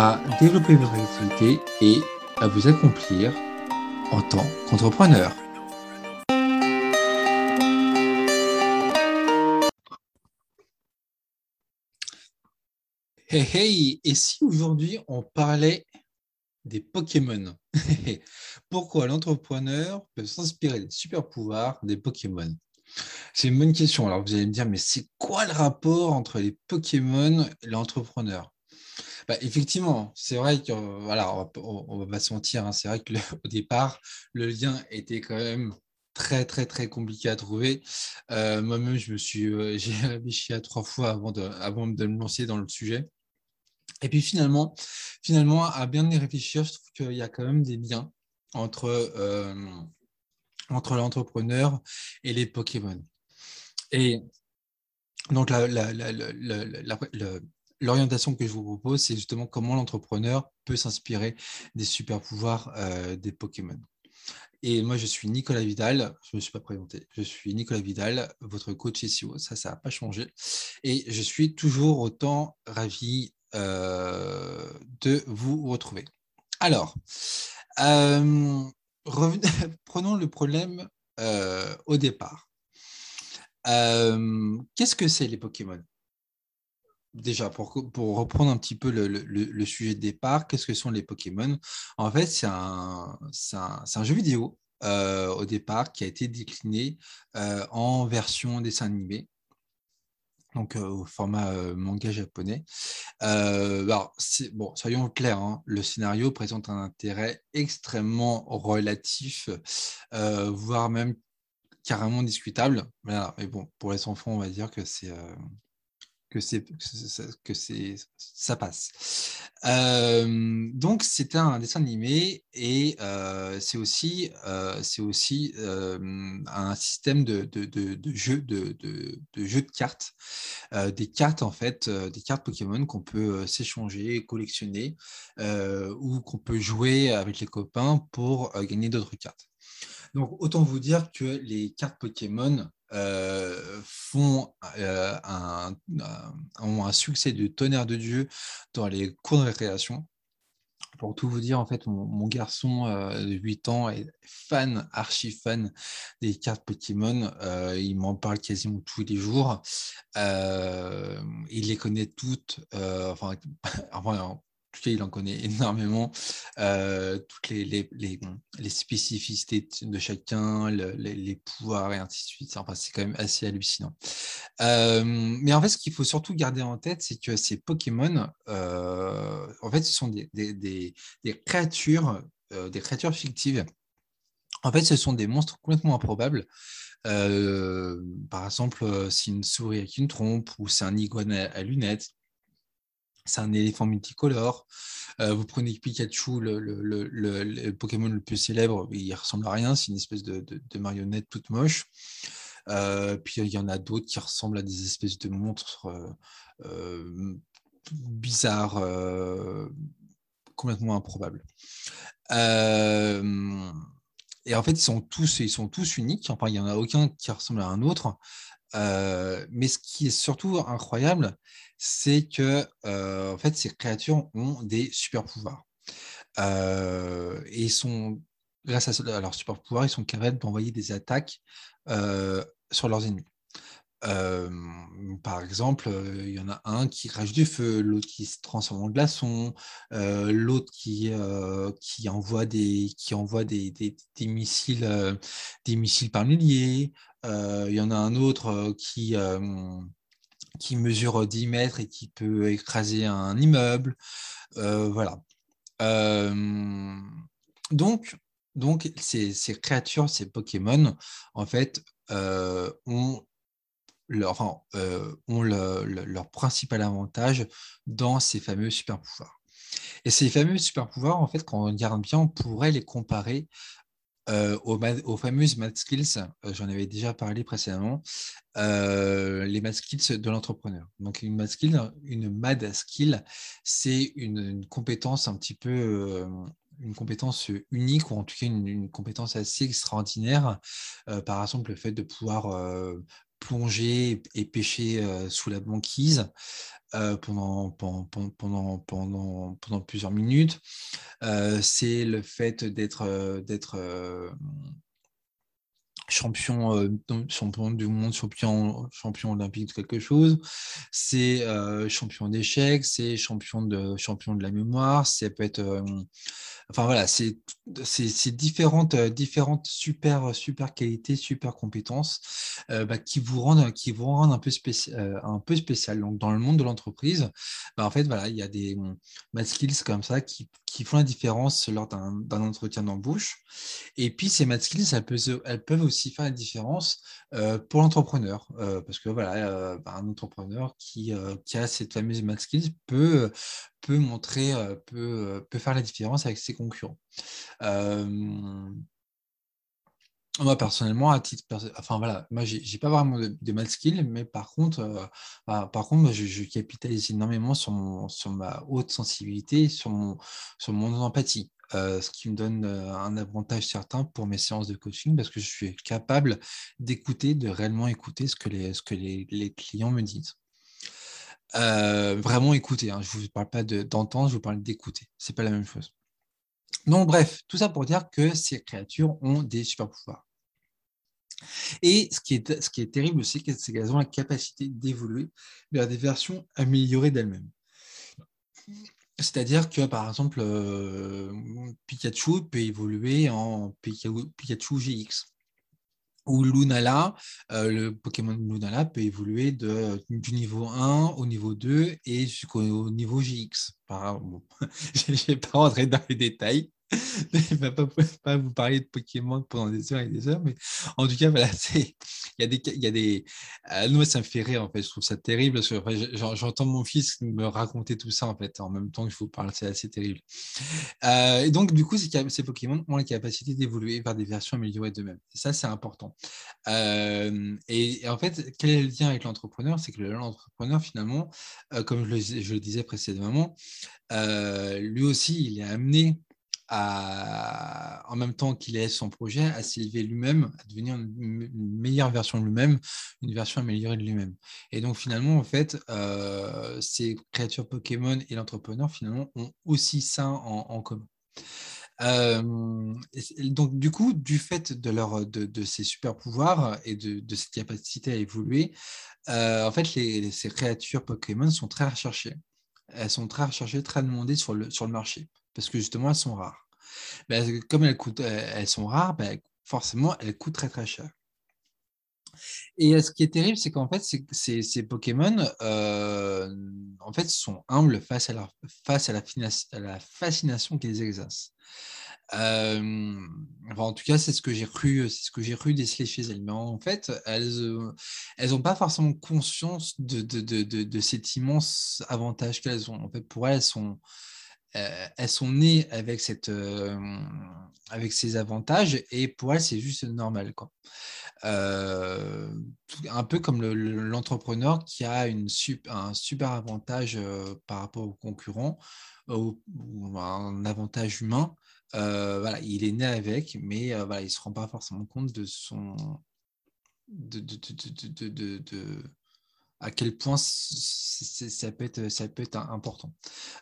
à développer votre activité et à vous accomplir en tant qu'entrepreneur. Hey hey, et si aujourd'hui on parlait des Pokémon? Pourquoi l'entrepreneur peut s'inspirer des super pouvoirs des Pokémon? C'est une bonne question. Alors vous allez me dire, mais c'est quoi le rapport entre les Pokémon et l'entrepreneur? Bah, effectivement, c'est vrai que voilà, on, va pas se mentir, hein, c'est vrai que au départ, le lien était quand même très très très compliqué à trouver. Euh, moi-même, je me suis, euh, j'ai réfléchi à trois fois avant de, me lancer dans le sujet. Et puis finalement, finalement, à bien y réfléchir, je trouve qu'il y a quand même des liens entre, euh, entre l'entrepreneur et les Pokémon. Et donc la, l'orientation que je vous propose, c'est justement comment l'entrepreneur peut s'inspirer des super pouvoirs euh, des Pokémon. Et moi, je suis Nicolas Vidal. Je ne me suis pas présenté. Je suis Nicolas Vidal, votre coach SEO. Ça, ça n'a pas changé. Et je suis toujours autant ravi euh, de vous retrouver. Alors, euh, prenons le problème au départ. Qu'est-ce que c'est les Pokémon? Déjà, pour, reprendre un petit peu le, sujet de départ, qu'est-ce que sont les Pokémon? En fait, c'est un, jeu vidéo euh, au départ qui a été décliné euh, en version dessin animé. Donc, euh, au format manga japonais. bon, soyons clairs, hein, le scénario présente un intérêt extrêmement relatif, voire même carrément discutable. Mais bon, pour les enfants, on va dire que c'est que c'est que c'est ça passe. donc c'était un dessin animé et c'est aussi c'est aussi un système de, de, de, jeu de, de, jeu de cartes, des cartes en fait, des cartes Pokémon qu'on peut s'échanger, collectionner ou qu'on peut jouer avec les copains pour gagner d'autres cartes. Donc autant vous dire que les cartes Pokémon euh, font euh, un, ont un succès de tonnerre de Dieu dans les cours de récréation. Pour tout vous dire, en fait, mon, garçon euh, de 8 ans est fan, archi fan des cartes Pokémon. il m'en parle quasiment tous les jours. il les connaît toutes. enfin, enfin, il en connaît énormément, euh, toutes les, spécificités de chacun, les, pouvoirs et ainsi de suite. Enfin, c'est quand même assez hallucinant. Euh, mais en fait, ce qu'il faut surtout garder en tête, c'est que ces Pokémon, euh, en fait, ce sont des créatures, des créatures fictives. En fait, ce sont des monstres complètement improbables. par exemple, c'est une souris avec une trompe ou c'est un iguane à lunettes c'est un éléphant multicolore. Euh, vous prenez Pikachu, le, Pokémon le plus célèbre, il ressemble à rien, c'est une espèce de, marionnette toute moche. Euh, puis il y en a d'autres qui ressemblent à des espèces de monstres euh, bizarres, complètement improbables. et en fait, ils sont tous, ils sont tous uniques. Enfin, il n'y en a aucun qui ressemble à un autre. Mais ce qui est surtout incroyable, c'est que en fait, ces créatures ont des super pouvoirs. et sont, grâce à, leurs super pouvoirs, ils sont capables d'envoyer des attaques sur leurs ennemis. Par exemple, il y en a un qui crache du feu, l'autre qui se transforme en glaçon, l'autre qui, qui envoie des, qui envoie des, des, missiles, des missiles par milliers. il y en a un autre qui, qui mesure 10 mètres et qui peut écraser un immeuble. Voilà. Donc, donc ces, créatures, ces Pokémon, en fait, euh, ont, leur, leur principal avantage dans ces fameux super pouvoirs. Et ces fameux super pouvoirs, en fait, quand on regarde bien, on pourrait les comparer euh, aux, fameuses mad skills, euh, j'en avais déjà parlé précédemment, les mad skills de l'entrepreneur. Donc une mad skill, une mad skill, c'est une, compétence un petit peu, une compétence unique ou en tout cas une, compétence assez extraordinaire. par exemple, le fait de pouvoir plonger et pêcher sous la banquise. pendant, pendant, plusieurs minutes. c'est le fait d'être d'être champion, champion du monde, champion, champion olympique de quelque chose, c'est champion d'échecs, c'est champion de, champion de la mémoire, ça peut être Enfin voilà, c'est différentes, euh, différentes super, super qualités, super compétences euh, bah, qui, vous rendent, qui vous rendent un peu, spécial, euh, un peu spécial. Donc dans le monde de l'entreprise, bah, en fait, voilà, il y a des mad skills comme ça qui, qui font la différence lors d'un entretien d'embauche. Et puis ces mad skills, elles peuvent, aussi faire la différence pour l'entrepreneur. parce que voilà, bah, un entrepreneur qui, a cette fameuse mad skills peut montrer, peut faire la différence avec ses concurrents. Moi personnellement, à titre, enfin voilà, moi j'ai pas vraiment de, mal skill, mais par contre, bah, par contre, je, capitalise énormément sur, sur ma haute sensibilité, sur mon, sur mon empathie. ce qui me donne un avantage certain pour mes séances de coaching parce que je suis capable d'écouter, de réellement écouter ce que les, ce que les, les clients me disent. Euh, vraiment écouter. Hein. Je ne vous parle pas d'entendre, je vous parle d'écouter. Ce n'est pas la même chose. Donc, bref, tout ça pour dire que ces créatures ont des super pouvoirs. Et ce qui est, ce qui est terrible aussi, c'est qu'elles ont la capacité d'évoluer vers des versions améliorées d'elles-mêmes. C'est-à-dire que, par exemple, euh, Pikachu peut évoluer en Pikachu GX où Lunala, euh, le Pokémon Lunala peut évoluer de, du niveau 1 au niveau 2 et jusqu'au niveau GX. Je ne vais pas rentrer dans les détails, je ne vais pas, vous parler de Pokémon pendant des heures et des heures, mais en tout cas, voilà, il y a des. Il y a des euh, ça me fait rire, en fait. Je trouve ça terrible parce que j'entends mon fils me raconter tout ça, en fait, en même temps que je vous parle. C'est assez terrible. Euh, et donc, du coup, ces, Pokémon ont la capacité d'évoluer vers des versions améliorées d'eux-mêmes. Ça, c'est important. Euh, et, en fait, quel est le lien avec l'entrepreneur? C'est que l'entrepreneur, finalement, comme je le, je le, disais précédemment, lui aussi, il est amené en même temps qu'il ait son projet, à s'élever lui-même, à devenir une, meilleure version de lui-même, une version améliorée de lui-même. Et donc finalement, en fait, euh, ces créatures Pokémon et l'entrepreneur, finalement, ont aussi ça en, commun. Euh, donc du coup, du fait de, leur, de, ces super pouvoirs et de, cette capacité à évoluer, euh, en fait, ces créatures Pokémon sont très recherchées. Elles sont très recherchées, très demandées sur le, sur le marché parce que justement, elles sont rares. Ben, comme elles, coûtent, elles sont rares, ben, forcément, elles coûtent très très cher. Et ce qui est terrible, c'est qu'en fait, ces, Pokémon, en fait, sont humbles face à, la, fascination qu'ils exercent. en tout cas, c'est ce que j'ai cru, c'est ce que j'ai cru déceler chez elles. Mais en fait, elles, n'ont pas forcément conscience de, cet immense avantage qu'elles ont. En fait, pour elles, elles sont, euh, elles sont nées avec, cette, euh, avec ces avantages et pour elles, c'est juste normal. Quoi. Euh, un peu comme l'entrepreneur qui a un super avantage par rapport aux concurrents un avantage humain. voilà, il est né avec, mais voilà, il ne se rend pas forcément compte de son. de, de, de à quel point ça peut être, important.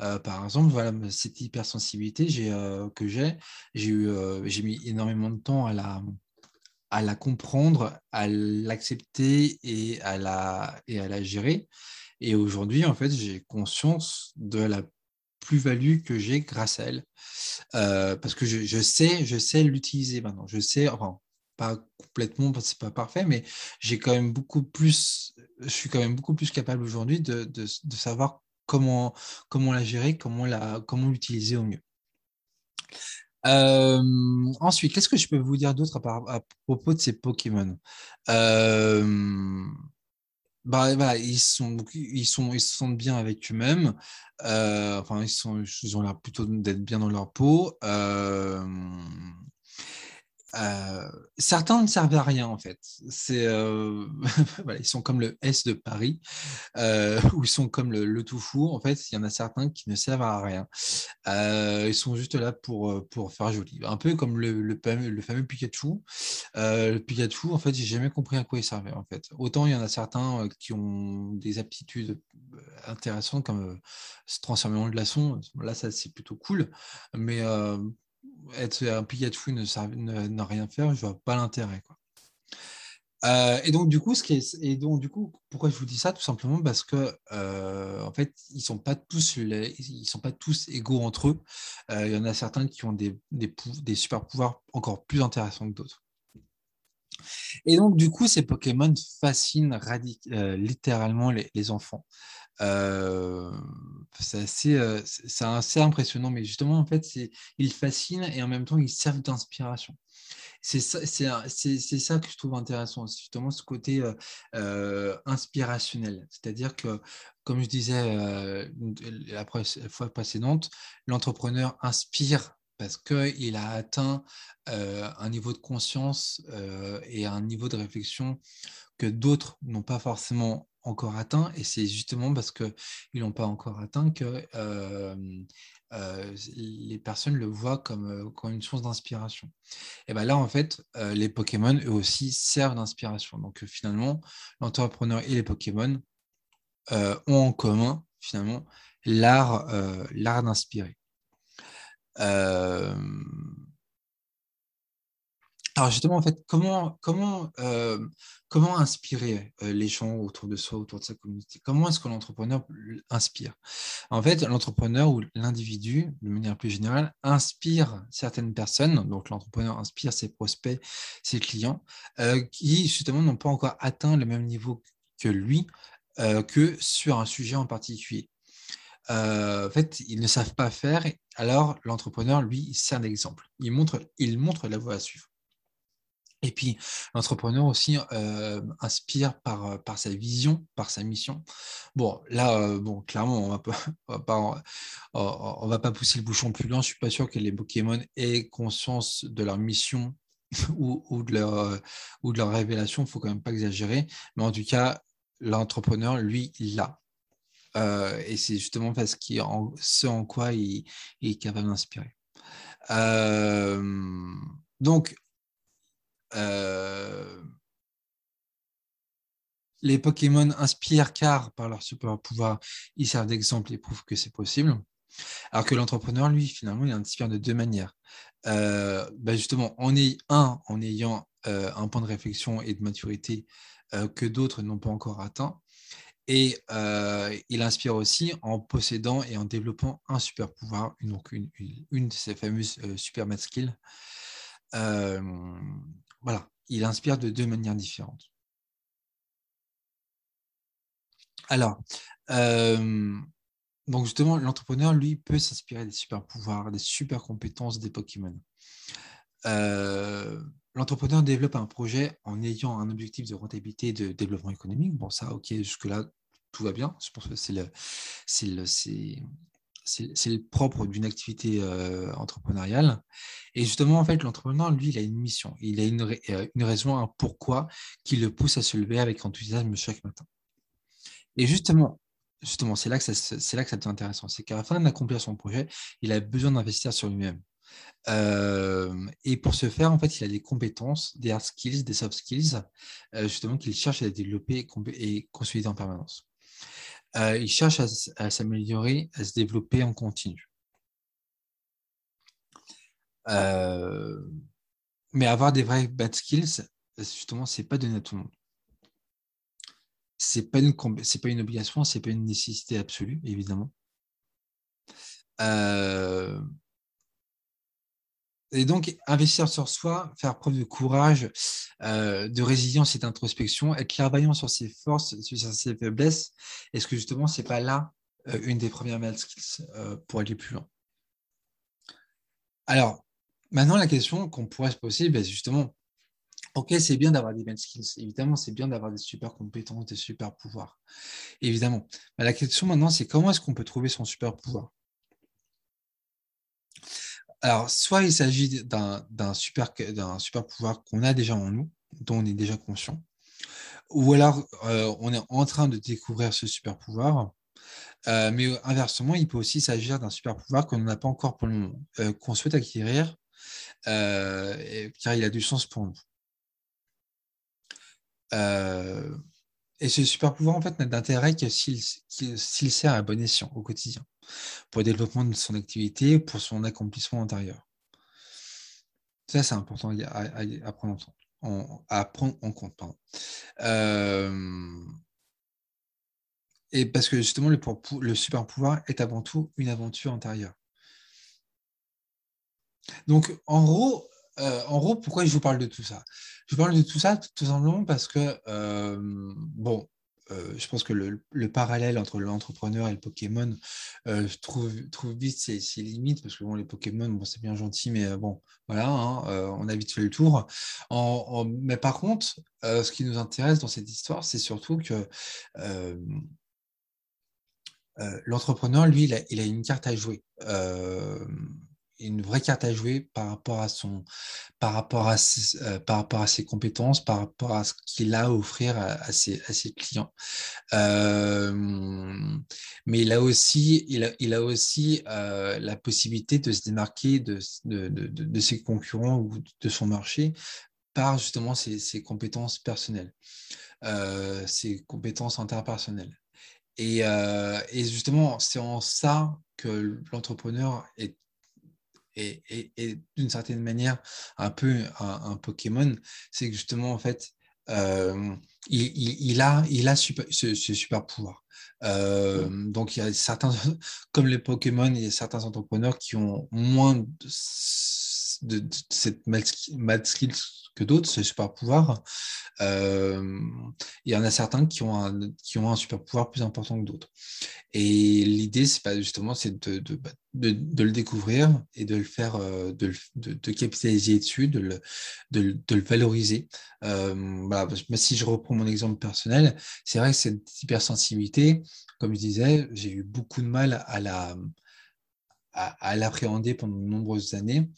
Euh, par exemple, voilà, cette hypersensibilité euh, que j'ai, j'ai eu, euh, mis énormément de temps à la, comprendre, à l'accepter et à la, et à la gérer. Et aujourd'hui, en fait, j'ai conscience de la plus-value que j'ai grâce à elle. parce que je, sais, je sais l'utiliser maintenant. Je sais, pas complètement, c'est pas parfait, mais j'ai quand même beaucoup plus, je suis quand même beaucoup plus capable aujourd'hui de, de, savoir comment, comment la gérer, comment la, comment l'utiliser au mieux. Euh, ensuite, qu'est-ce que je peux vous dire d'autre à, propos de ces Pokémon? Euh, bah, ils, sont, ils, sont, ils se sentent bien avec eux-mêmes. Euh, enfin, ils, sont, ils ont l'air plutôt d'être bien dans leur peau. Euh, certains ne servent à rien en fait. C'est, euh, ils sont comme le S de Paris, euh, ou ils sont comme le, le tout fou. En fait, il y en a certains qui ne servent à rien. Ils sont juste là pour, pour faire joli. Un peu comme le, le, le fameux Pikachu. le Pikachu, en fait, j'ai jamais compris à quoi il servait. En fait, autant il y en a certains qui ont des aptitudes intéressantes comme se transformer en glaçon. Là, ça c'est plutôt cool. Mais être un Pikachu ne, ne, rien faire, je vois pas l'intérêt. Euh, et donc du coup, ce qui donc du coup, pourquoi je vous dis ça? Tout simplement parce que euh, en fait, ils sont pas tous sont pas tous égaux entre eux. Euh, il y en a certains qui ont des super pouvoirs encore plus intéressants que d'autres. Et donc du coup, ces Pokémon fascinent littéralement les, enfants. Euh, c'est assez, euh, c'est assez impressionnant, mais justement, en fait, ils fascinent et en même temps, ils servent d'inspiration. C'est ça, ça que je trouve intéressant, justement ce côté euh, inspirationnel. C'est-à-dire que, comme je disais la fois précédente, l'entrepreneur inspire parce qu'il a atteint un niveau de conscience et un niveau de réflexion que d'autres n'ont pas forcément encore atteint, et c'est justement parce qu'ils n'ont pas encore atteint que euh, euh, les personnes le voient comme, euh, comme une source d'inspiration. Et bien là, en fait, les Pokémon, eux aussi, servent d'inspiration. Donc finalement, l'entrepreneur et les Pokémon ont en commun, finalement, l'art l'art d'inspirer. Alors justement, en fait, comment, comment, euh, comment inspirer euh, les gens autour de soi, autour de sa communauté? Comment est-ce que l'entrepreneur inspire? En fait, l'entrepreneur ou l'individu, de manière plus générale, inspire certaines personnes, donc l'entrepreneur inspire ses prospects, ses clients, euh, qui justement n'ont pas encore atteint le même niveau que lui, que sur un sujet en particulier. En fait, ils ne savent pas faire, alors l'entrepreneur, lui, il sert d'exemple. Il montre, il montre la voie à suivre. Et puis, l'entrepreneur aussi euh, inspire par, euh, sa vision, par sa mission. Bon, là, euh, bon, clairement, on va pas, va pas, on, va pas pousser le bouchon plus loin. Je suis pas sûr que les Pokémon aient conscience de leur mission ou, de leur, révélation. Il faut quand même pas exagérer. Mais en tout cas, l'entrepreneur, lui, il l'a. Et c'est justement parce qu'il ce en quoi il, il est capable d'inspirer. donc, euh, les Pokémon inspirent car par leur super pouvoir, ils servent d'exemple et prouvent que c'est possible. Alors que l'entrepreneur, lui, finalement, il inspire de deux manières. Euh, bah, justement, un, en ayant euh, un point de réflexion et de maturité que d'autres n'ont pas encore atteint. Et il inspire aussi en possédant et en développant un super pouvoir, une, de ces fameuses super mat skills voilà, il inspire de deux manières différentes. Alors, euh, donc justement, l'entrepreneur, lui, peut s'inspirer des super pouvoirs, des super compétences des Pokémon. L'entrepreneur développe un projet en ayant un objectif de rentabilité et de développement économique. Bon, ça, ok, jusque-là, tout va bien. Je pense que c'est le, propre d'une activité euh, entrepreneuriale. Et justement, en fait, l'entrepreneur, lui, il a une mission, il a une, euh, raison, un pourquoi qui le pousse à se lever avec enthousiasme chaque matin. Et justement, justement, c'est là que c'est là que ça devient intéressant, c'est qu'à la fin d'accomplir son projet, il a besoin d'investir sur lui-même. Euh, et pour ce faire, en fait, il a des compétences, des hard skills, des soft skills, justement, qu'il cherche à développer et consolider en permanence. Euh, il cherche à, s'améliorer, à se développer en continu. Euh, mais avoir des vrais bad skills, justement, c'est pas donné à tout le monde. C'est pas pas une obligation, c'est pas une nécessité absolue, évidemment. Euh, et donc, investir sur soi, faire preuve de courage, euh, de résilience et d'introspection, être clairvoyant sur ses forces, sur ses faiblesses, est-ce que justement, ce n'est pas là euh, une des premières mail skills euh, pour aller plus loin? Alors, maintenant, la question qu'on pourrait se poser, ben, justement, Ok, c'est bien d'avoir des bad skills. Évidemment, c'est bien d'avoir des super compétences, des super pouvoirs. Évidemment. Mais la question maintenant, c'est comment est-ce qu'on peut trouver son super pouvoir? Alors, soit il s'agit d'un super, super pouvoir qu'on a déjà en nous, dont on est déjà conscient, ou alors euh, on est en train de découvrir ce super pouvoir. Euh, mais inversement, il peut aussi s'agir d'un super pouvoir qu'on n'a pas encore pour le moment, euh, qu'on souhaite acquérir, car il a du sens pour nous. Et ce super pouvoir, en fait, n'a d'intérêt que s'il sert à bon escient au quotidien, pour le développement de son activité, pour son accomplissement antérieur. Ça, c'est important à, prendre en, compte. Euh, et parce que justement, le, le super pouvoir est avant tout une aventure antérieure. Donc, en gros, euh, en gros, pourquoi je vous parle de tout ça? Parle de tout ça tout simplement parce que, euh, bon, euh, je pense que le, parallèle entre l'entrepreneur et le Pokémon, je trouve, trouve vite ses, limites, parce que bon, les Pokémon, bon, c'est bien gentil, mais bon, voilà, hein, on a vite fait le tour. mais par contre, ce qui nous intéresse dans cette histoire, c'est surtout que l'entrepreneur, lui, il a, une carte à jouer une vraie carte à jouer par rapport à son, par rapport à ses, euh, par rapport à ses compétences, par rapport à ce qu'il a à offrir à, ses, à ses, clients. Euh, mais il a aussi, il a, il a aussi euh, la possibilité de se démarquer de, de, de, de, ses concurrents ou de son marché par justement ses, compétences personnelles, ses compétences interpersonnelles. Et, et, justement, c'est en ça que l'entrepreneur est et, d'une certaine manière un peu un, Pokémon, c'est que justement en fait euh, il, a, il a ce, super pouvoir. Euh, donc il y a certains, comme les Pokémon, il y a certains entrepreneurs qui ont moins de, de cette mad skills que d'autres, ce super pouvoir. Euh, il y en a certains qui ont un, super pouvoir plus important que d'autres. Et l'idée, c'est pas justement, c'est de, bah, le découvrir et de le faire, euh, de, capitaliser dessus, de le, valoriser. Euh, si je reprends mon exemple personnel, c'est vrai que cette hypersensibilité, comme je disais, j'ai eu beaucoup de mal à l'appréhender pendant de nombreuses années.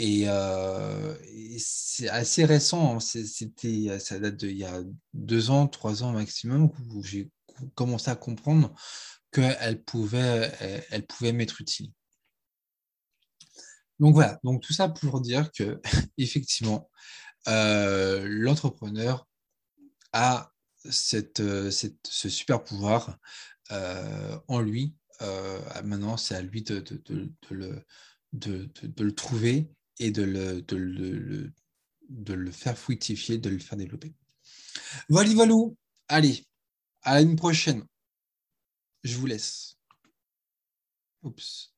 Euh, et, c'est assez récent, hein. c'était, ça date d'il y a deux ans, trois ans maximum, où j'ai commencé à comprendre qu'elle pouvait, elle pouvait m'être utile. Donc voilà, donc tout ça pour dire que effectivement, euh, l'entrepreneur a cette, ce super pouvoir euh, en lui. maintenant, c'est à lui de, de, le, de, le trouver et de le, de le, faire fructifier, de le faire développer. Voilà, voilà. Allez, à une prochaine. Je vous laisse. Oups.